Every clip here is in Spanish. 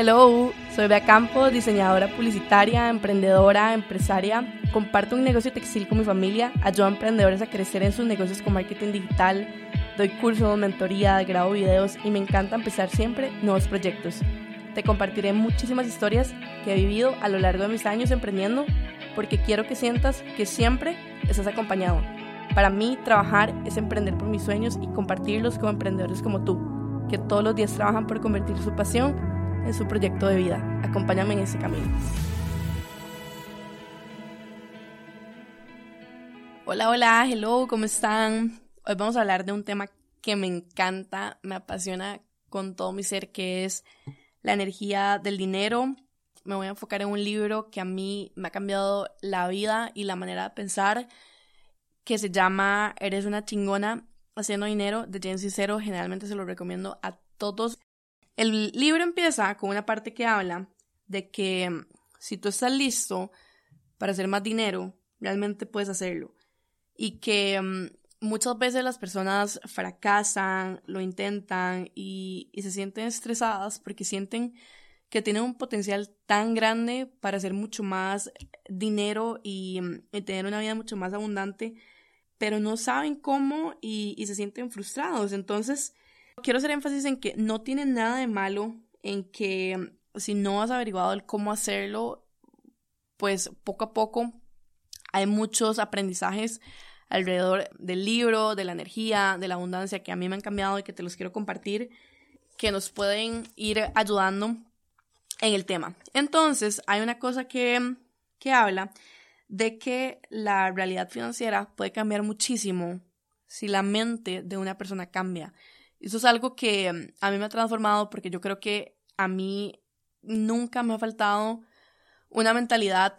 Hello, soy Bea Campos, diseñadora publicitaria, emprendedora, empresaria. Comparto un negocio textil con mi familia, ayudo a emprendedores a crecer en sus negocios con marketing digital, doy cursos, mentoría, grabo videos y me encanta empezar siempre nuevos proyectos. Te compartiré muchísimas historias que he vivido a lo largo de mis años emprendiendo porque quiero que sientas que siempre estás acompañado. Para mí, trabajar es emprender por mis sueños y compartirlos con emprendedores como tú, que todos los días trabajan por convertir su pasión en su proyecto de vida. Acompáñame en ese camino. Hola, hola, hello, ¿cómo están? Hoy vamos a hablar de un tema que me encanta, me apasiona con todo mi ser, que es la energía del dinero. Me voy a enfocar en un libro que a mí me ha cambiado la vida y la manera de pensar, que se llama Eres una chingona haciendo dinero de James Cicero. Generalmente se lo recomiendo a todos. El libro empieza con una parte que habla de que mm, si tú estás listo para hacer más dinero, realmente puedes hacerlo. Y que mm, muchas veces las personas fracasan, lo intentan y, se sienten estresadas porque sienten que tienen un potencial tan grande para hacer mucho más dinero y, mm, tener una vida mucho más abundante, pero no saben cómo y, y se sienten frustrados. Entonces, Quiero hacer énfasis en que no tiene nada de malo en que mm, si no has averiguado el cómo hacerlo, pues poco a poco hay muchos aprendizajes alrededor del libro, de la energía, de la abundancia que a mí me han cambiado y que te los quiero compartir, que nos pueden ir ayudando en el tema. Entonces, hay una cosa que, que habla de que la realidad financiera puede cambiar muchísimo si la mente de una persona cambia. Eso es algo que mm, a mí me ha transformado porque yo creo que a mí nunca me ha faltado una mentalidad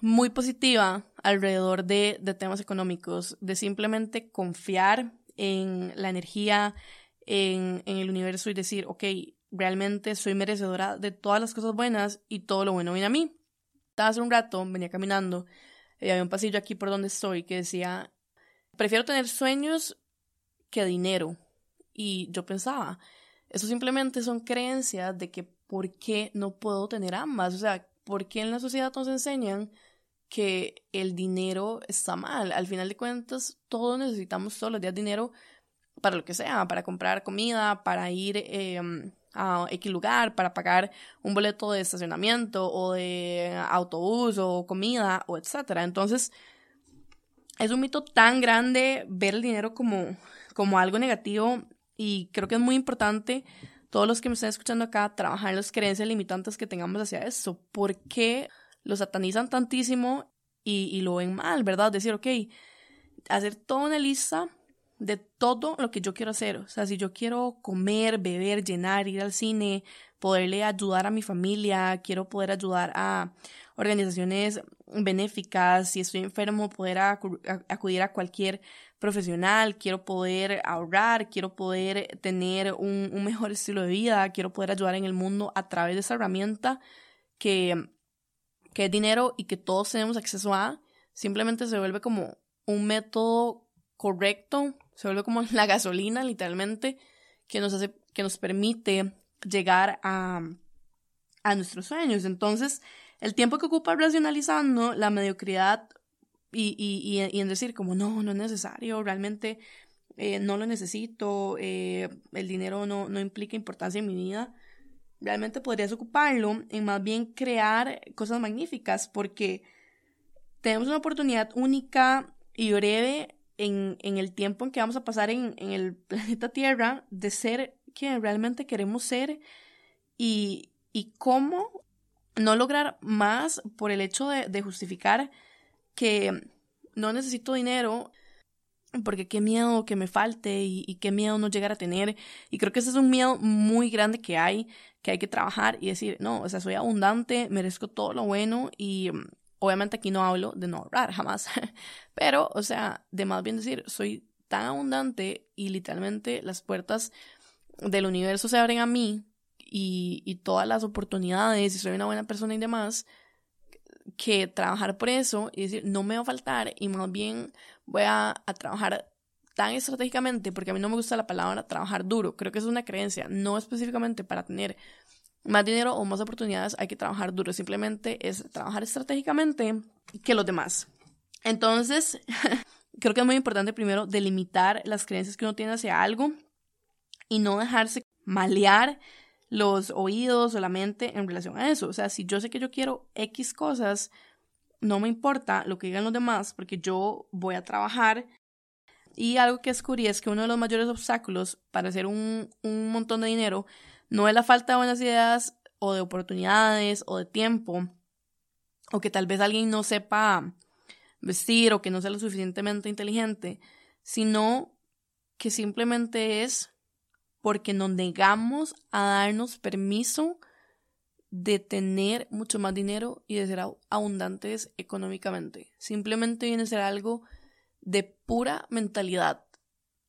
muy positiva alrededor de, temas económicos, de simplemente confiar en la energía, en, el universo y decir, ok, realmente soy merecedora de todas las cosas buenas y todo lo bueno viene a mí. Hace un rato venía caminando y había un pasillo aquí por donde estoy que decía, prefiero tener sueños que dinero. Y yo pensaba, eso simplemente son creencias de que por qué no puedo tener ambas. O sea, ¿por qué en la sociedad nos enseñan que el dinero está mal? Al final de cuentas, todos necesitamos todos los días dinero para lo que sea, para comprar comida, para ir em, a X lugar, para pagar un boleto de estacionamiento o de autobús o comida o etcétera. Entonces, es un mito tan grande ver el dinero como, como algo negativo y creo que es muy importante, todos los que me están escuchando acá, trabajar en las creencias limitantes que tengamos hacia eso. ¿Por qué lo satanizan tantísimo y, lo ven mal, verdad? Decir, ok, hacer toda una lista de todo lo que yo quiero hacer. O sea, si yo quiero comer, beber, llenar, ir al cine, poderle ayudar a mi familia, quiero poder ayudar a organizaciones benéficas, si estoy enfermo, poder acudir a cualquier profesional, quiero poder ahorrar, quiero poder tener un, mejor estilo de vida, quiero poder ayudar en el mundo a través de esa herramienta que, que es dinero y que todos tenemos acceso a, simplemente se vuelve como un método correcto, se vuelve como la gasolina literalmente que nos hace, que nos permite llegar a, a nuestros sueños. Entonces, el tiempo que ocupa racionalizando la mediocridad y, y, y, en decir como no, no es necesario, realmente eh, no lo necesito, eh, el dinero no, no implica importancia en mi vida, realmente podrías ocuparlo en más bien crear cosas magníficas porque tenemos una oportunidad única y breve en, en el tiempo en que vamos a pasar en, en el planeta Tierra de ser quien realmente queremos ser y, y cómo no lograr más por el hecho de, de justificar que no necesito dinero porque qué miedo que me falte y, qué miedo no llegar a tener. Y creo que ese es un miedo muy grande que hay, que hay que trabajar y decir, no, o sea, soy abundante, merezco todo lo bueno y mm, obviamente aquí no hablo de no ahorrar jamás, pero, o sea, de más bien decir, soy tan abundante y literalmente las puertas del universo se abren a mí y, y todas las oportunidades y soy una buena persona y demás, que trabajar por eso y decir, no me va a faltar y más bien voy a, trabajar tan estratégicamente, porque a mí no me gusta la palabra trabajar duro, creo que es una creencia, no específicamente para tener más dinero o más oportunidades, hay que trabajar duro. Simplemente es trabajar estratégicamente que los demás. Entonces, creo que es muy importante primero delimitar las creencias que uno tiene hacia algo y no dejarse malear los oídos o la mente en relación a eso. O sea, si yo sé que yo quiero X cosas, no me importa lo que digan los demás porque yo voy a trabajar. Y algo que descubrí es que uno de los mayores obstáculos para hacer un, un montón de dinero no es la falta de buenas ideas o de oportunidades o de tiempo o que tal vez alguien no sepa vestir o que no sea lo suficientemente inteligente, sino que simplemente es porque nos negamos a darnos permiso de tener mucho más dinero y de ser abundantes económicamente. Simplemente viene a ser algo de pura mentalidad.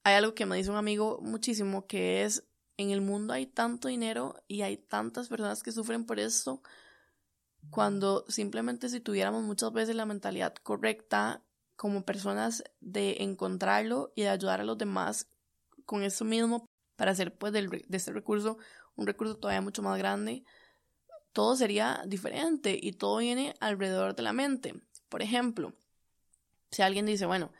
Hay algo que me dice un amigo muchísimo que es en el mundo hay tanto dinero y hay tantas personas que sufren por esto cuando simplemente si tuviéramos muchas veces la mentalidad correcta como personas de encontrarlo y de ayudar a los demás con eso mismo para hacer pues de este recurso un recurso todavía mucho más grande, todo sería diferente y todo viene alrededor de la mente. Por ejemplo, si alguien dice, bueno,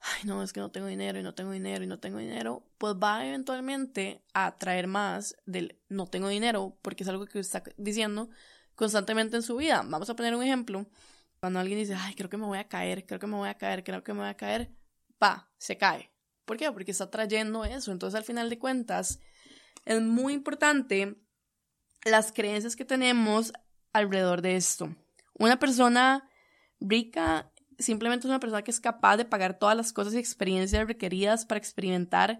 ay no, es que no tengo dinero y no tengo dinero y no tengo dinero, pues va eventualmente a traer más del no tengo dinero porque es algo que está diciendo constantemente en su vida. Vamos a poner un ejemplo. Cuando alguien dice, ay, creo que me voy a caer, creo que me voy a caer, creo que me voy a caer, pa, se cae. ¿Por qué? Porque está trayendo eso. Entonces, al final de cuentas, es muy importante las creencias que tenemos alrededor de esto. Una persona rica simplemente es una persona que es capaz de pagar todas las cosas y experiencias requeridas para experimentar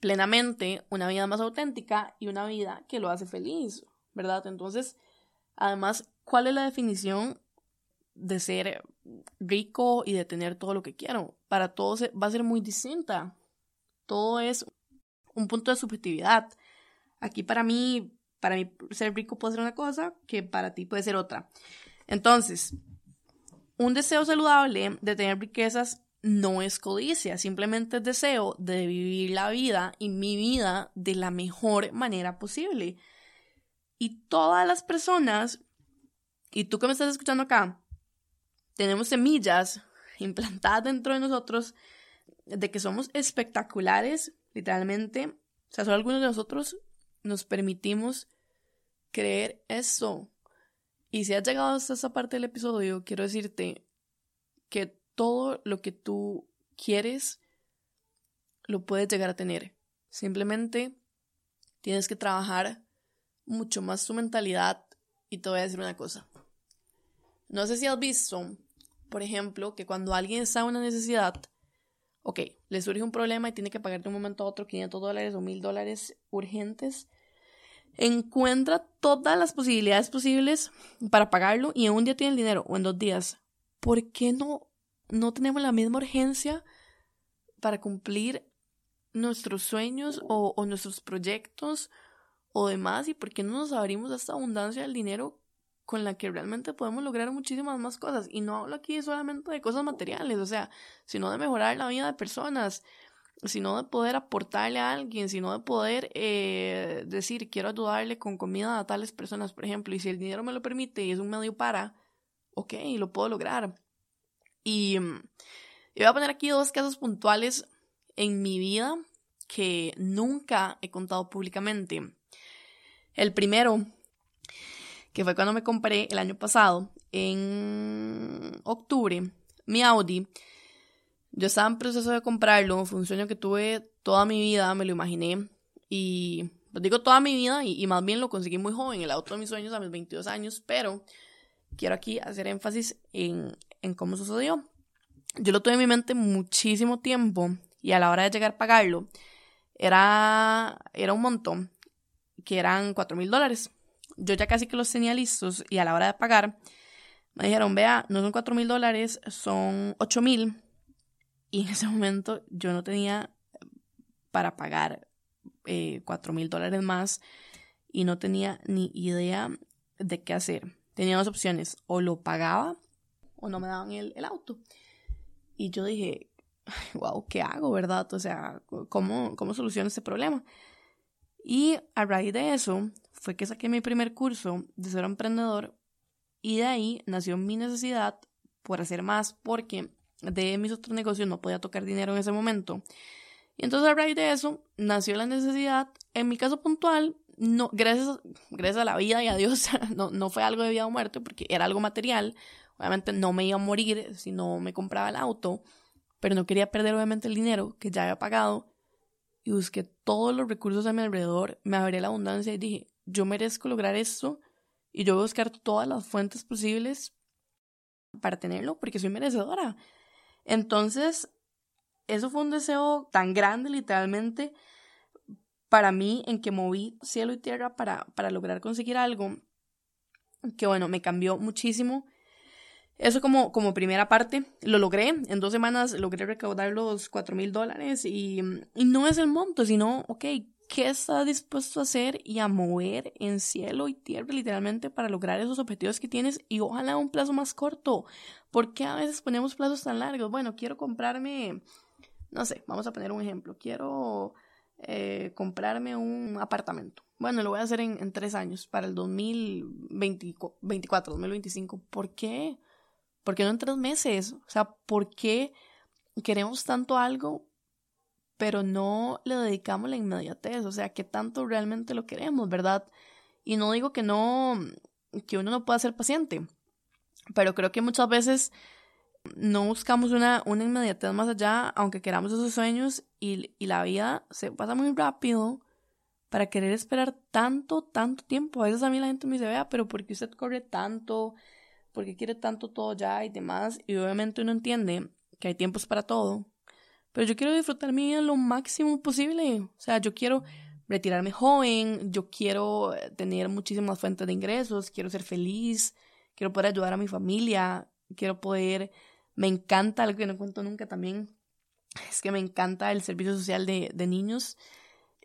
plenamente una vida más auténtica y una vida que lo hace feliz, ¿verdad? Entonces, además, ¿cuál es la definición de ser rico y de tener todo lo que quiero. Para todos va a ser muy distinta. Todo es un punto de subjetividad. Aquí para mí, para mí ser rico puede ser una cosa que para ti puede ser otra. Entonces, un deseo saludable de tener riquezas no es codicia, simplemente es deseo de vivir la vida y mi vida de la mejor manera posible. Y todas las personas, y tú que me estás escuchando acá, tenemos semillas implantadas dentro de nosotros de que somos espectaculares, literalmente. O sea, solo algunos de nosotros nos permitimos creer eso. Y si has llegado hasta esta parte del episodio, quiero decirte que todo lo que tú quieres lo puedes llegar a tener. Simplemente tienes que trabajar mucho más tu mentalidad y te voy a decir una cosa. No sé si has visto por ejemplo, que cuando alguien está en una necesidad, ok, le surge un problema y tiene que pagar de un momento a otro 500 dólares o 1000 dólares urgentes, encuentra todas las posibilidades posibles para pagarlo y en un día tiene el dinero o en dos días. ¿Por qué no, no tenemos la misma urgencia para cumplir nuestros sueños o, o nuestros proyectos o demás? ¿Y por qué no nos abrimos a esta abundancia del dinero con la que realmente podemos lograr muchísimas más cosas. Y no hablo aquí solamente de cosas materiales, o sea, sino de mejorar la vida de personas, sino de poder aportarle a alguien, sino de poder eh, decir, quiero ayudarle con comida a tales personas, por ejemplo, y si el dinero me lo permite y es un medio para, ok, lo puedo lograr. Y, y voy a poner aquí dos casos puntuales en mi vida que nunca he contado públicamente. El primero que fue cuando me compré el año pasado, en octubre, mi Audi. Yo estaba en proceso de comprarlo, fue un sueño que tuve toda mi vida, me lo imaginé. Y pues digo toda mi vida, y, más bien lo conseguí muy joven, el auto de mis sueños a mis 22 años, pero quiero aquí hacer énfasis en, en cómo sucedió. Yo lo tuve en mi mente muchísimo tiempo y a la hora de llegar a pagarlo era, era un montón, que eran 4 mil dólares yo ya casi que los tenía listos y a la hora de pagar me dijeron, vea, no son cuatro mil dólares, son ocho mil. Y en ese momento yo no tenía para pagar eh, cuatro mil dólares más y no tenía ni idea de qué hacer. Tenía dos opciones, o lo pagaba o no me daban el, el auto. Y yo dije, wow, ¿qué hago, verdad? O sea, ¿cómo, cómo soluciono este problema? Y a raíz de eso fue que saqué mi primer curso de ser emprendedor y de ahí nació mi necesidad por hacer más porque de mis otros negocios no podía tocar dinero en ese momento. Y entonces a raíz de eso nació la necesidad, en mi caso puntual, no, gracias, gracias a la vida y a Dios, no, no fue algo de vida o muerte porque era algo material. Obviamente no me iba a morir si no me compraba el auto, pero no quería perder obviamente el dinero que ya había pagado y busqué todos los recursos a mi alrededor, me abrí la abundancia y dije, yo merezco lograr esto y yo voy a buscar todas las fuentes posibles para tenerlo porque soy merecedora. Entonces, eso fue un deseo tan grande literalmente para mí en que moví cielo y tierra para, para lograr conseguir algo que bueno, me cambió muchísimo. Eso como, como primera parte, lo logré. En dos semanas logré recaudar los cuatro mil dólares y, y no es el monto, sino, ok, ¿qué estás dispuesto a hacer y a mover en cielo y tierra literalmente para lograr esos objetivos que tienes y ojalá un plazo más corto? ¿Por qué a veces ponemos plazos tan largos? Bueno, quiero comprarme, no sé, vamos a poner un ejemplo, quiero eh, comprarme un apartamento. Bueno, lo voy a hacer en, tres años, para el 2024, 2025. ¿Por qué? ¿Por qué no en tres meses? O sea, ¿por qué queremos tanto algo, pero no le dedicamos la inmediatez? O sea, ¿qué tanto realmente lo queremos, verdad? Y no digo que no, que uno no pueda ser paciente, pero creo que muchas veces no buscamos una, una inmediatez más allá, aunque queramos esos sueños, y, y, la vida se pasa muy rápido para querer esperar tanto, tanto tiempo. A veces a mí la gente me dice, vea, pero ¿por qué usted corre tanto? ¿Por qué quiere tanto todo ya y demás? Y obviamente uno entiende que hay tiempos para todo, pero yo quiero disfrutar mi vida lo máximo posible. O sea, yo quiero retirarme joven, yo quiero tener muchísimas fuentes de ingresos, quiero ser feliz, quiero poder ayudar a mi familia, quiero poder me encanta, algo que no cuento nunca también, es que me encanta el servicio social de, de niños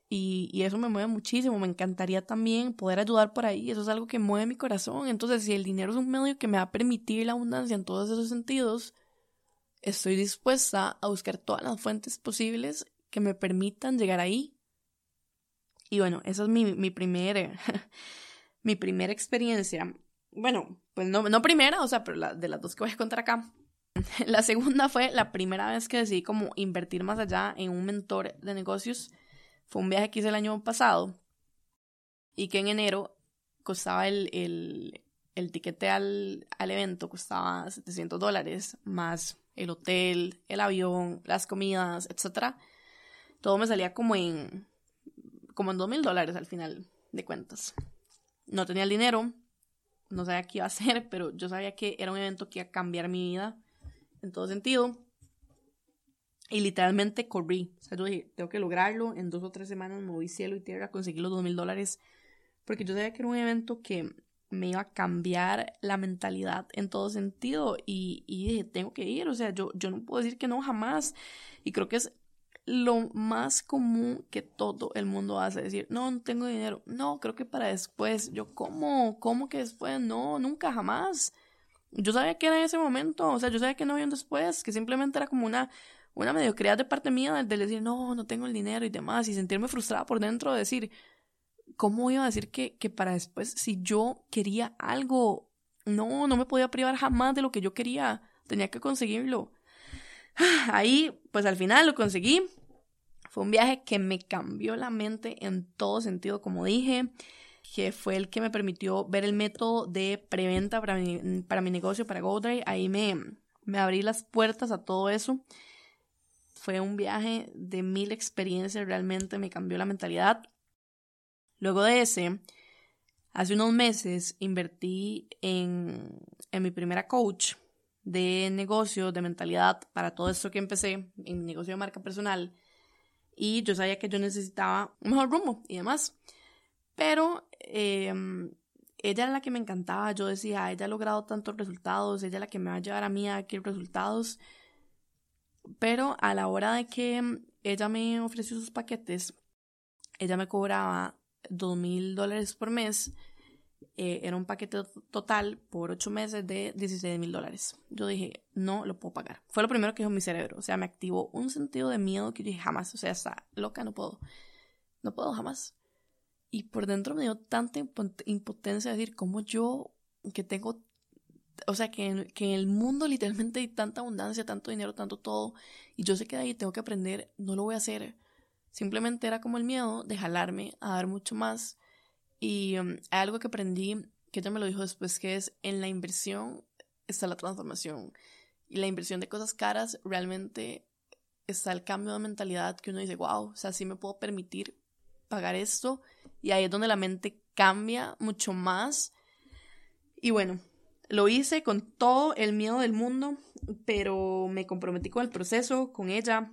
y, y, eso me mueve muchísimo. Me encantaría también poder ayudar por ahí. Eso es algo que mueve mi corazón. Entonces, si el dinero es un medio que me va a permitir la abundancia en todos esos sentidos, estoy dispuesta a buscar todas las fuentes posibles que me permitan llegar ahí. Y bueno, esa es mi, mi, primer, mi primera experiencia. Bueno, pues no, no primera, o sea, pero la, de las dos que voy a contar acá. La segunda fue la primera vez que decidí como invertir más allá en un mentor de negocios. Fue un viaje que hice el año pasado y que en enero costaba el, el, el tiquete al, al evento, costaba 700 dólares, más el hotel, el avión, las comidas, etc. Todo me salía como en, como en 2 mil dólares al final de cuentas. No tenía el dinero, no sabía qué iba a hacer, pero yo sabía que era un evento que iba a cambiar mi vida en todo sentido. Y literalmente corrí. O sea, yo dije, tengo que lograrlo. En dos o tres semanas moví cielo y tierra, conseguí los dos mil dólares. Porque yo sabía que era un evento que me iba a cambiar la mentalidad en todo sentido. Y, y dije, tengo que ir. O sea, yo, yo no puedo decir que no jamás. Y creo que es lo más común que todo el mundo hace. Decir, no, no tengo dinero. No, creo que para después. Yo, ¿cómo? ¿Cómo que después? No, nunca, jamás. Yo sabía que era en ese momento, o sea, yo sabía que no había un después, que simplemente era como una, una mediocridad de parte mía de, decir, no, no tengo el dinero y demás, y sentirme frustrada por dentro de decir, ¿cómo iba a decir que, que para después, si yo quería algo, no, no me podía privar jamás de lo que yo quería, tenía que conseguirlo. Ahí, pues al final lo conseguí. Fue un viaje que me cambió la mente en todo sentido, como dije que fue el que me permitió ver el método de preventa para mi, para mi negocio, para GoDrive. Ahí me, me abrí las puertas a todo eso. Fue un viaje de mil experiencias, realmente me cambió la mentalidad. Luego de ese, hace unos meses invertí en, en mi primera coach de negocio, de mentalidad, para todo esto que empecé en mi negocio de marca personal. Y yo sabía que yo necesitaba un mejor rumbo y demás. Pero em, ella era la que me encantaba. Yo decía, ella ha logrado tantos resultados, ella es la que me va a llevar a mí a adquirir resultados. Pero a la hora de que ella me ofreció sus paquetes, ella me cobraba dos mil dólares por mes. Eh, era un paquete total por ocho meses de 16 mil dólares. Yo dije, no lo puedo pagar. Fue lo primero que dijo mi cerebro. O sea, me activó un sentido de miedo que yo dije, jamás. O sea, está loca, no puedo. No puedo jamás. y por dentro me dio tanta impotencia decir, como yo, que tengo, o sea, que que en el mundo literalmente hay tanta abundancia, tanto dinero, tanto todo, y yo sé que de ahí tengo que aprender, no lo voy a hacer. Simplemente era como el miedo de jalarme a dar mucho más. Y um, algo que aprendí, que ella me lo dijo después, que es en la inversión está la transformación. Y la inversión de cosas caras realmente está el cambio de mentalidad que uno dice, wow, o sea, sí me puedo permitir pagar esto y ahí es donde la mente cambia mucho más. Y bueno, lo hice con todo el miedo del mundo, pero me comprometí con el proceso, con ella,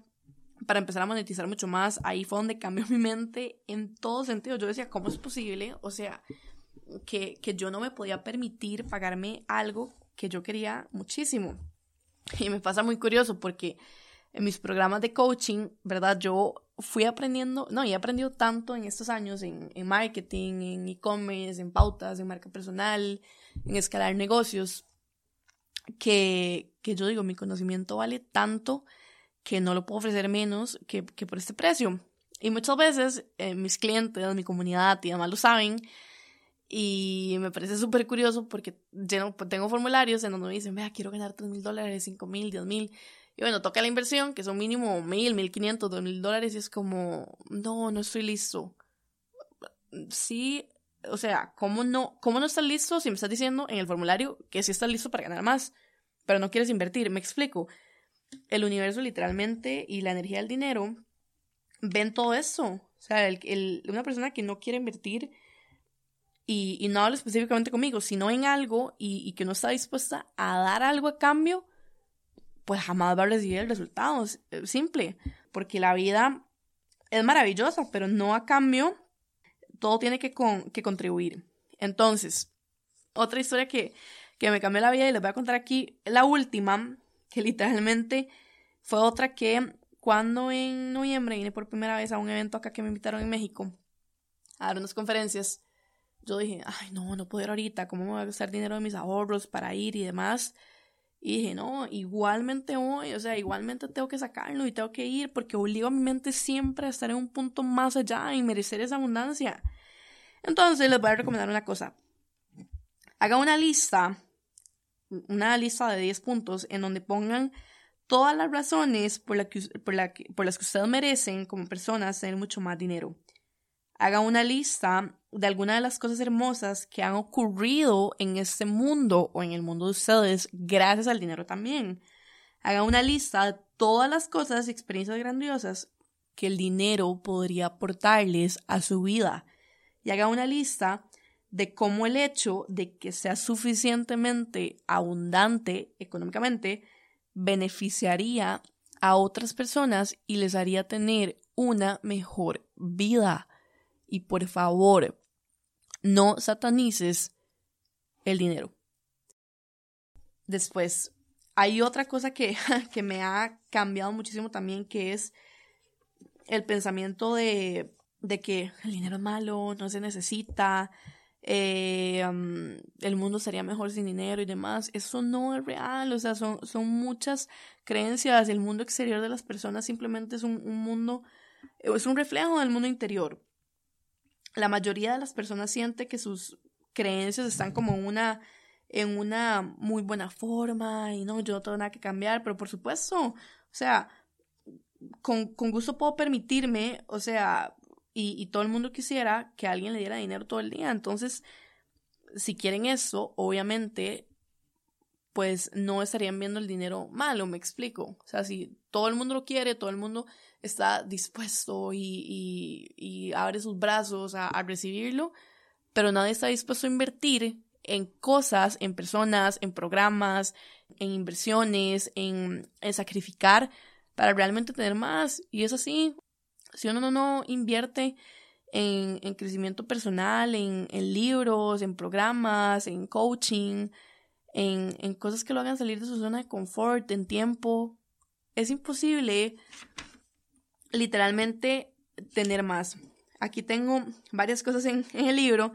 para empezar a monetizar mucho más. Ahí fue donde cambió mi mente en todo sentido. Yo decía, ¿cómo es posible? O sea, que, que yo no me podía permitir pagarme algo que yo quería muchísimo. Y me pasa muy curioso porque en mis programas de coaching, ¿verdad? Yo fui aprendiendo, no, y he aprendido tanto en estos años en, marketing, en e-commerce, en pautas, en marca personal, en escalar negocios, que, que yo digo, mi conocimiento vale tanto que no lo puedo ofrecer menos que, que por este precio. Y muchas veces eh, mis clientes, mi comunidad y demás lo saben. Y me parece súper curioso porque lleno, tengo formularios en donde me dicen, vea, quiero ganar 3 mil dólares, 5 mil, 10 mil. Y bueno, toca la inversión, que son mínimo mil, mil quinientos, dos mil dólares, y es como, no, no estoy listo. Sí, o sea, ¿cómo no, ¿cómo no estás listo si me estás diciendo en el formulario que sí estás listo para ganar más, pero no quieres invertir? Me explico. El universo literalmente y la energía del dinero ven todo eso. O sea, el, una persona que no quiere invertir y, no habla específicamente conmigo, sino en algo y, y que no está dispuesta a dar algo a cambio, pues jamás va a recibir el resultado. simple, porque la vida es maravillosa, pero no a cambio, todo tiene que, que contribuir. Entonces, otra historia que, que me cambió la vida y les voy a contar aquí, la última, que literalmente fue otra que cuando en noviembre vine por primera vez a un evento acá que me invitaron en México a dar unas conferencias, yo dije, ay, no, no puedo ir ahorita, ¿cómo me voy a gastar dinero de mis ahorros para ir y demás? Y dije, no, igualmente voy, o sea, igualmente tengo que sacarlo y tengo que ir porque obligo a mi mente siempre a estar en un punto más allá y merecer esa abundancia. Entonces les voy a recomendar una cosa. Haga una lista, una lista de 10 puntos en donde pongan todas las razones por, la que, por, la por las que ustedes merecen como personas tener mucho más dinero. Haga una lista de algunas de las cosas hermosas que han ocurrido en este mundo o en el mundo de ustedes gracias al dinero también. Haga una lista de todas las cosas y experiencias grandiosas que el dinero podría aportarles a su vida. Y haga una lista de cómo el hecho de que sea suficientemente abundante económicamente beneficiaría a otras personas y les haría tener una mejor vida. Y por favor, no satanices el dinero. Después, hay otra cosa que, que me ha cambiado muchísimo también, que es el pensamiento de, de que el dinero es malo, no se necesita, eh, el mundo sería mejor sin dinero y demás. Eso no es real, o sea, son, son muchas creencias. El mundo exterior de las personas simplemente es un, un mundo, es un reflejo del mundo interior la mayoría de las personas siente que sus creencias están como una, en una muy buena forma y no, yo no tengo nada que cambiar, pero por supuesto, o sea, con, con gusto puedo permitirme, o sea, y, y, todo el mundo quisiera que alguien le diera dinero todo el día. Entonces, si quieren eso, obviamente, pues no estarían viendo el dinero malo, me explico. O sea, si todo el mundo lo quiere, todo el mundo está dispuesto y, y, abre sus brazos a, recibirlo, pero nadie está dispuesto a invertir en cosas, en personas, en programas, en inversiones, en, sacrificar para realmente tener más. Y es así, si uno no, invierte en, en, crecimiento personal, en, en, libros, en programas, en coaching, en, en, cosas que lo hagan salir de su zona de confort, en tiempo, es imposible literalmente tener más. Aquí tengo varias cosas en, el libro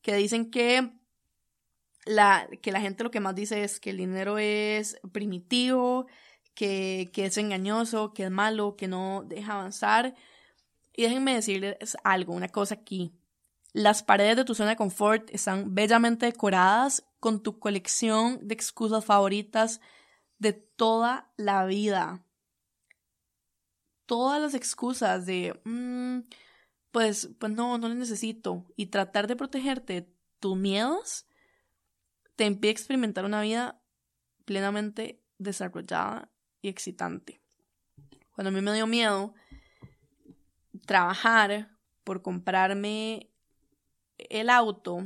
que dicen que la, que la gente lo que más dice es que el dinero es primitivo, que, que es engañoso, que es malo, que no deja avanzar. Y déjenme decirles algo, una cosa aquí. Las paredes de tu zona de confort están bellamente decoradas con tu colección de excusas favoritas de toda la vida. Todas las excusas de, mm, pues, pues no, no le necesito. Y tratar de protegerte de tus miedos te impide experimentar una vida plenamente desarrollada y excitante. Cuando a mí me dio miedo trabajar por comprarme el auto,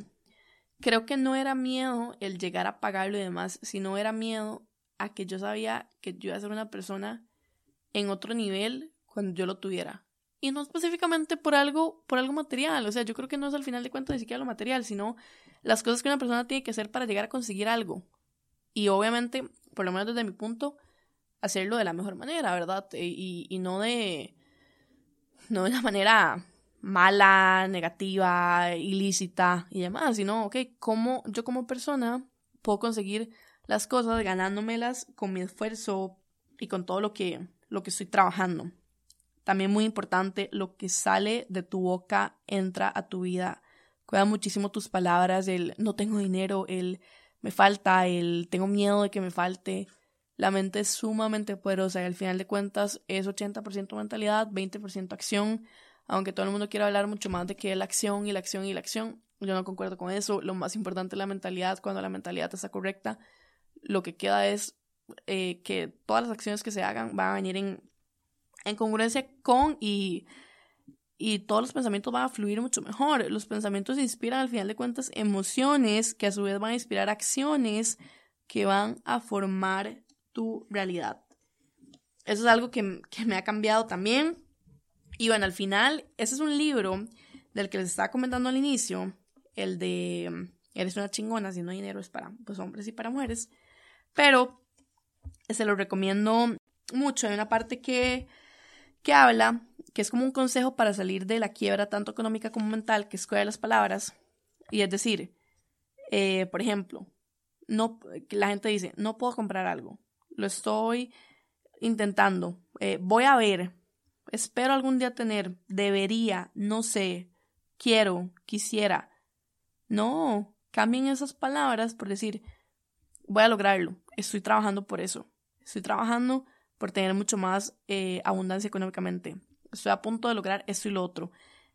creo que no era miedo el llegar a pagarlo y demás, sino era miedo a que yo sabía que yo iba a ser una persona en otro nivel cuando yo lo tuviera. Y no específicamente por algo, por algo material. O sea, yo creo que no es al final de cuentas ni siquiera lo material, sino las cosas que una persona tiene que hacer para llegar a conseguir algo. Y obviamente, por lo menos desde mi punto, hacerlo de la mejor manera, ¿verdad? E, y, y no de. No de la manera mala, negativa, ilícita y demás, sino, ok, ¿cómo yo como persona puedo conseguir las cosas ganándomelas con mi esfuerzo y con todo lo que, lo que estoy trabajando. También muy importante, lo que sale de tu boca entra a tu vida. Cuida muchísimo tus palabras, el no tengo dinero, el me falta, el tengo miedo de que me falte. La mente es sumamente poderosa y al final de cuentas es 80% mentalidad, 20% acción. Aunque todo el mundo quiera hablar mucho más de que la acción y la acción y la acción, yo no concuerdo con eso. Lo más importante es la mentalidad. Cuando la mentalidad está correcta, lo que queda es eh, que todas las acciones que se hagan van a venir en, en congruencia con y, y todos los pensamientos van a fluir mucho mejor. Los pensamientos inspiran al final de cuentas emociones que a su vez van a inspirar acciones que van a formar tu realidad. Eso es algo que, que me ha cambiado también. Y bueno, al final, ese es un libro del que les estaba comentando al inicio, el de Eres una chingona, si no dinero es para pues, hombres y para mujeres. Pero se lo recomiendo mucho. Hay una parte que, que habla, que es como un consejo para salir de la quiebra tanto económica como mental, que escoge las palabras. Y es decir, eh, por ejemplo, no, la gente dice, no puedo comprar algo. Lo estoy intentando. Eh, voy a ver. Espero algún día tener. Debería. No sé. Quiero. Quisiera. No. Cambien esas palabras por decir, voy a lograrlo estoy trabajando por eso. Estoy trabajando por tener mucho más eh, abundancia económicamente. Estoy a punto de lograr esto y lo otro.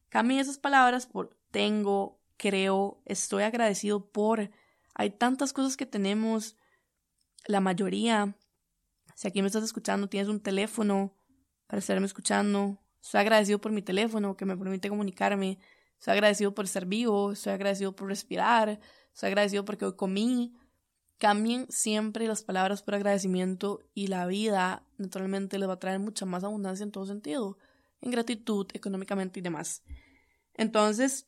Cambien esas palabras por tengo, creo, estoy agradecido por. Hay tantas cosas que tenemos. La mayoría. Si aquí me estás escuchando, tienes un teléfono para estarme escuchando. Estoy agradecido por mi teléfono que me permite comunicarme. Estoy agradecido por estar vivo. Estoy agradecido por respirar. Estoy agradecido porque hoy comí. Cambien siempre las palabras por agradecimiento y la vida naturalmente les va a traer mucha más abundancia en todo sentido, en gratitud, económicamente y demás. Entonces,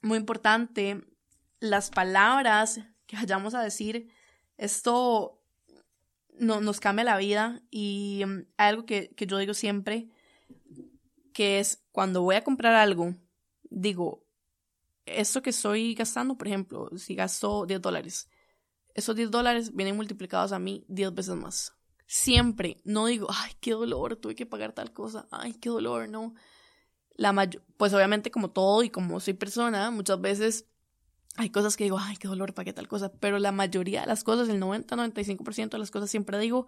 muy importante, las palabras que vayamos a decir, esto no, nos cambia la vida y mm, hay algo que, que yo digo siempre, que es cuando voy a comprar algo, digo, esto que estoy gastando, por ejemplo, si gasto 10 dólares, esos 10 dólares vienen multiplicados a mí 10 veces más. Siempre, no digo, ay, qué dolor, tuve que pagar tal cosa, ay, qué dolor, no. La pues obviamente como todo y como soy persona, muchas veces hay cosas que digo, ay, qué dolor, pagué tal cosa, pero la mayoría de las cosas, el 90-95% de las cosas siempre digo,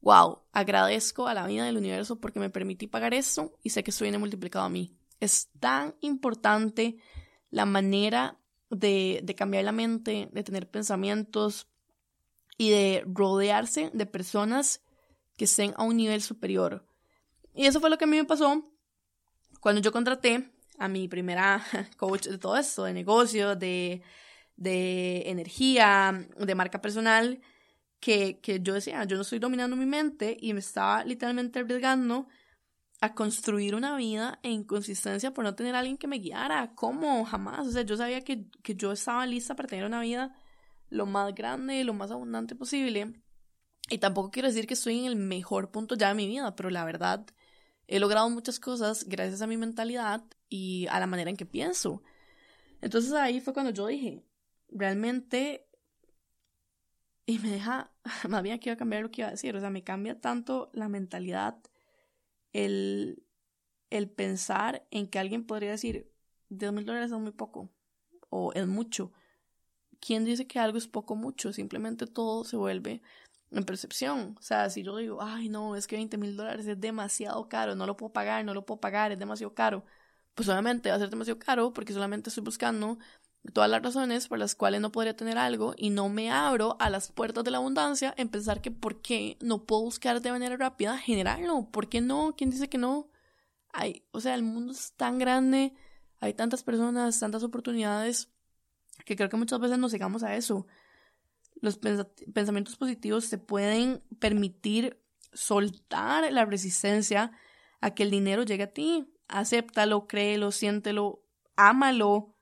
wow, agradezco a la vida del universo porque me permití pagar eso y sé que eso viene multiplicado a mí. Es tan importante la manera de, de cambiar la mente, de tener pensamientos y de rodearse de personas que estén a un nivel superior. Y eso fue lo que a mí me pasó cuando yo contraté a mi primera coach de todo esto, de negocio, de, de energía, de marca personal, que, que yo decía, yo no estoy dominando mi mente y me estaba literalmente arriesgando a construir una vida en inconsistencia por no tener alguien que me guiara. ¿Cómo? Jamás. O sea, yo sabía que, que yo estaba lista para tener una vida lo más grande, lo más abundante posible. Y tampoco quiero decir que estoy en el mejor punto ya de mi vida, pero la verdad, he logrado muchas cosas gracias a mi mentalidad y a la manera en que pienso. Entonces ahí fue cuando yo dije, realmente, y me deja, más bien aquí iba a cambiar lo que iba a decir, o sea, me cambia tanto la mentalidad el, el pensar en que alguien podría decir, 10 mil dólares es muy poco o es mucho. ¿Quién dice que algo es poco mucho? Simplemente todo se vuelve en percepción. O sea, si yo digo, ay, no, es que 20 mil dólares es demasiado caro, no lo puedo pagar, no lo puedo pagar, es demasiado caro. Pues obviamente va a ser demasiado caro porque solamente estoy buscando todas las razones por las cuales no podría tener algo y no me abro a las puertas de la abundancia en pensar que por qué no puedo buscar de manera rápida generarlo. ¿Por qué no? ¿Quién dice que no? Hay, o sea, el mundo es tan grande, hay tantas personas, tantas oportunidades, que creo que muchas veces nos llegamos a eso. Los pensamientos positivos te pueden permitir soltar la resistencia a que el dinero llegue a ti. Acéptalo, créelo, siéntelo, ámalo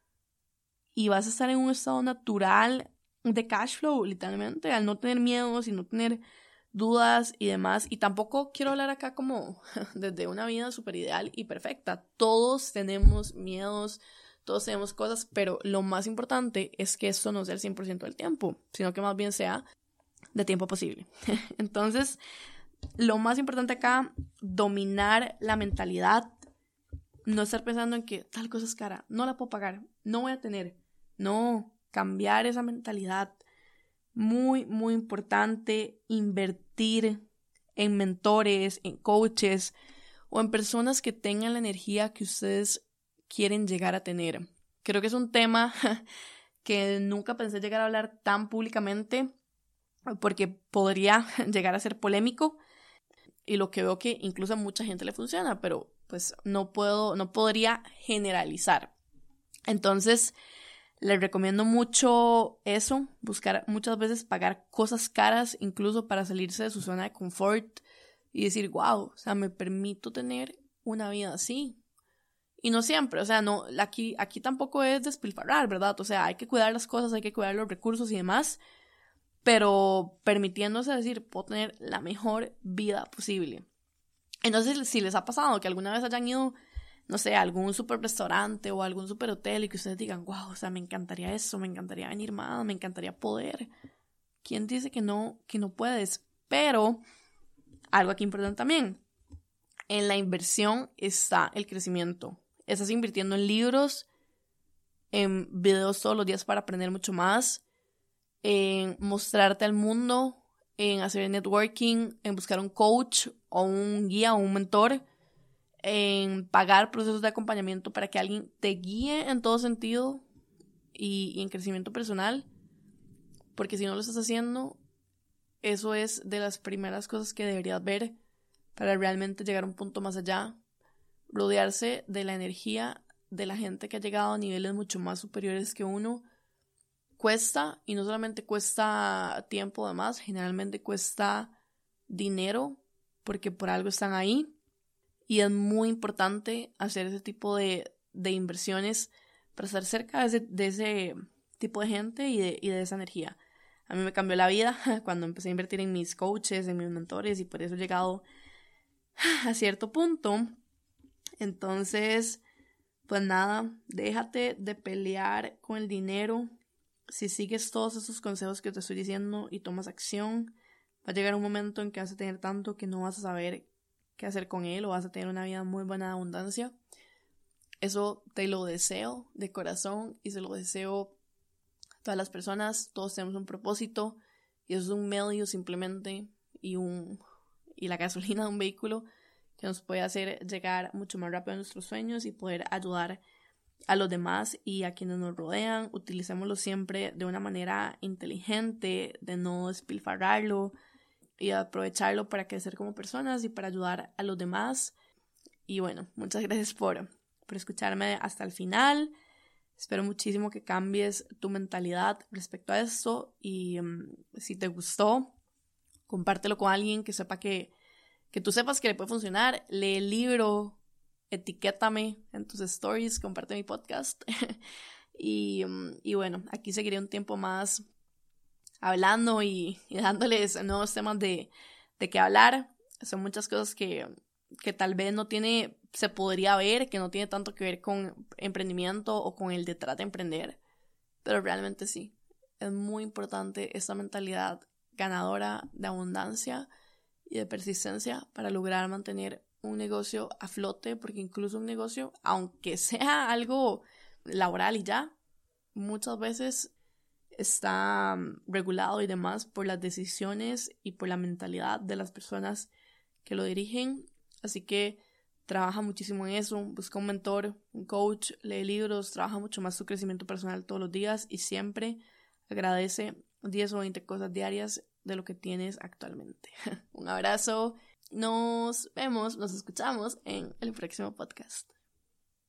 y vas a estar en un estado natural de cash flow, literalmente, al no tener miedos y no tener dudas y demás. Y tampoco quiero hablar acá como desde una vida súper ideal y perfecta. Todos tenemos miedos, todos tenemos cosas, pero lo más importante es que esto no sea el 100% del tiempo, sino que más bien sea de tiempo posible. Entonces, lo más importante acá, dominar la mentalidad, no estar pensando en que tal cosa es cara, no la puedo pagar, no voy a tener, no, cambiar esa mentalidad. Muy, muy importante invertir en mentores, en coaches o en personas que tengan la energía que ustedes quieren llegar a tener. Creo que es un tema que nunca pensé llegar a hablar tan públicamente porque podría llegar a ser polémico y lo que veo que incluso a mucha gente le funciona, pero pues no puedo, no podría generalizar. Entonces, les recomiendo mucho eso, buscar muchas veces pagar cosas caras, incluso para salirse de su zona de confort y decir, wow, o sea, me permito tener una vida así. Y no siempre, o sea, no, aquí, aquí tampoco es despilfarrar, ¿verdad? O sea, hay que cuidar las cosas, hay que cuidar los recursos y demás, pero permitiéndose decir, puedo tener la mejor vida posible. Entonces, si les ha pasado que alguna vez hayan ido no sé, algún super restaurante o algún super hotel y que ustedes digan, wow, o sea, me encantaría eso, me encantaría venir más, me encantaría poder. ¿Quién dice que no, que no puedes? Pero, algo aquí importante también, en la inversión está el crecimiento. Estás invirtiendo en libros, en videos todos los días para aprender mucho más, en mostrarte al mundo, en hacer networking, en buscar un coach o un guía o un mentor en pagar procesos de acompañamiento para que alguien te guíe en todo sentido y, en crecimiento personal, porque si no lo estás haciendo, eso es de las primeras cosas que deberías ver para realmente llegar a un punto más allá, rodearse de la energía de la gente que ha llegado a niveles mucho más superiores que uno, cuesta, y no solamente cuesta tiempo además, generalmente cuesta dinero, porque por algo están ahí y es muy importante hacer ese tipo de, inversiones para estar cerca de ese, tipo de gente y de, y de esa energía. A mí me cambió la vida cuando empecé a invertir en mis coaches, en mis mentores y por eso he llegado a cierto punto. Entonces, pues nada, déjate de pelear con el dinero. Si sigues todos esos consejos que te estoy diciendo y tomas acción, va a llegar un momento en que vas a tener tanto que no vas a saber qué hacer con él o vas a tener una vida muy buena de abundancia. Eso te lo deseo de corazón y se lo deseo a todas las personas. Todos tenemos un propósito y eso es un medio simplemente y un y la gasolina de un vehículo que nos puede hacer llegar mucho más rápido a nuestros sueños y poder ayudar a los demás y a quienes nos rodean. Utilicémoslo siempre de una manera inteligente, de no despilfarrarlo, y aprovecharlo para crecer como personas y para ayudar a los demás. Y bueno, muchas gracias por, escucharme hasta el final. Espero muchísimo que cambies tu mentalidad respecto a esto y mm, si te gustó, compártelo con alguien que sepa que, que tú sepas que le puede funcionar. Lee el libro, etiquétame en tus stories, comparte mi podcast. y, mm, y bueno, aquí seguiré un tiempo más hablando y, dándoles nuevos temas de, de qué hablar. Son muchas cosas que, que tal vez no tiene, se podría ver, que no tiene tanto que ver con emprendimiento o con el detrás de emprender, pero realmente sí. Es muy importante esta mentalidad ganadora de abundancia y de persistencia para lograr mantener un negocio a flote, porque incluso un negocio, aunque sea algo laboral y ya. Muchas veces está mm, regulado y demás por las decisiones y por la mentalidad de las personas que lo dirigen. Así que trabaja muchísimo en eso, busca un mentor, un coach, lee libros, trabaja mucho más su crecimiento personal todos los días y siempre agradece 10 o 20 cosas diarias de lo que tienes actualmente. un abrazo, nos vemos, nos escuchamos en el próximo podcast.